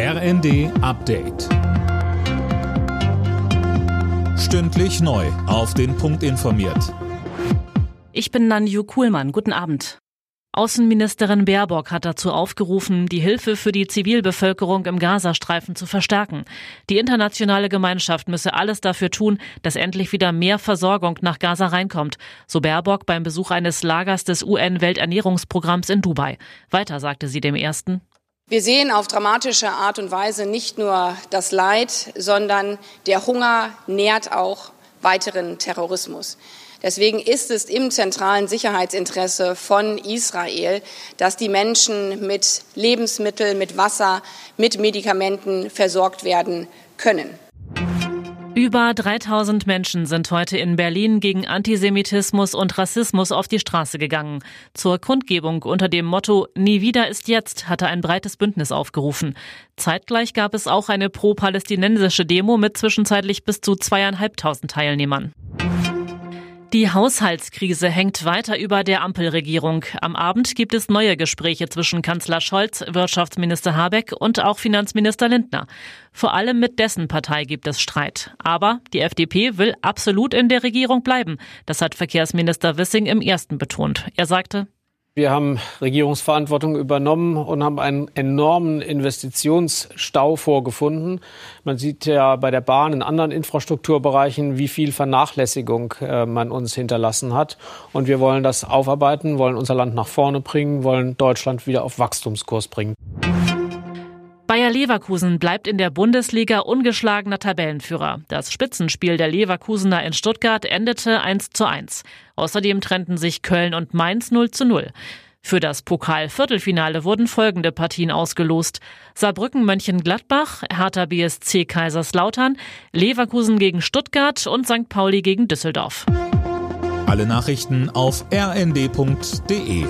RND Update. Stündlich neu. Auf den Punkt informiert. Ich bin Nanju Kuhlmann. Guten Abend. Außenministerin Baerbock hat dazu aufgerufen, die Hilfe für die Zivilbevölkerung im Gazastreifen zu verstärken. Die internationale Gemeinschaft müsse alles dafür tun, dass endlich wieder mehr Versorgung nach Gaza reinkommt, so Baerbock beim Besuch eines Lagers des UN-Welternährungsprogramms in Dubai. Weiter sagte sie dem ersten. Wir sehen auf dramatische Art und Weise nicht nur das Leid, sondern der Hunger nährt auch weiteren Terrorismus. Deswegen ist es im zentralen Sicherheitsinteresse von Israel, dass die Menschen mit Lebensmitteln, mit Wasser, mit Medikamenten versorgt werden können. Über 3000 Menschen sind heute in Berlin gegen Antisemitismus und Rassismus auf die Straße gegangen. Zur Kundgebung unter dem Motto Nie wieder ist jetzt hatte ein breites Bündnis aufgerufen. Zeitgleich gab es auch eine pro-palästinensische Demo mit zwischenzeitlich bis zu zweieinhalbtausend Teilnehmern. Die Haushaltskrise hängt weiter über der Ampelregierung. Am Abend gibt es neue Gespräche zwischen Kanzler Scholz, Wirtschaftsminister Habeck und auch Finanzminister Lindner. Vor allem mit dessen Partei gibt es Streit. Aber die FDP will absolut in der Regierung bleiben. Das hat Verkehrsminister Wissing im ersten betont. Er sagte, wir haben Regierungsverantwortung übernommen und haben einen enormen Investitionsstau vorgefunden. Man sieht ja bei der Bahn in anderen Infrastrukturbereichen, wie viel Vernachlässigung äh, man uns hinterlassen hat. Und wir wollen das aufarbeiten, wollen unser Land nach vorne bringen, wollen Deutschland wieder auf Wachstumskurs bringen. Bayer Leverkusen bleibt in der Bundesliga ungeschlagener Tabellenführer. Das Spitzenspiel der Leverkusener in Stuttgart endete 1 zu 1. Außerdem trennten sich Köln und Mainz 0 zu 0. Für das Pokal-Viertelfinale wurden folgende Partien ausgelost. Saarbrücken Mönchengladbach, Hertha BSC Kaiserslautern, Leverkusen gegen Stuttgart und St. Pauli gegen Düsseldorf. Alle Nachrichten auf rnd.de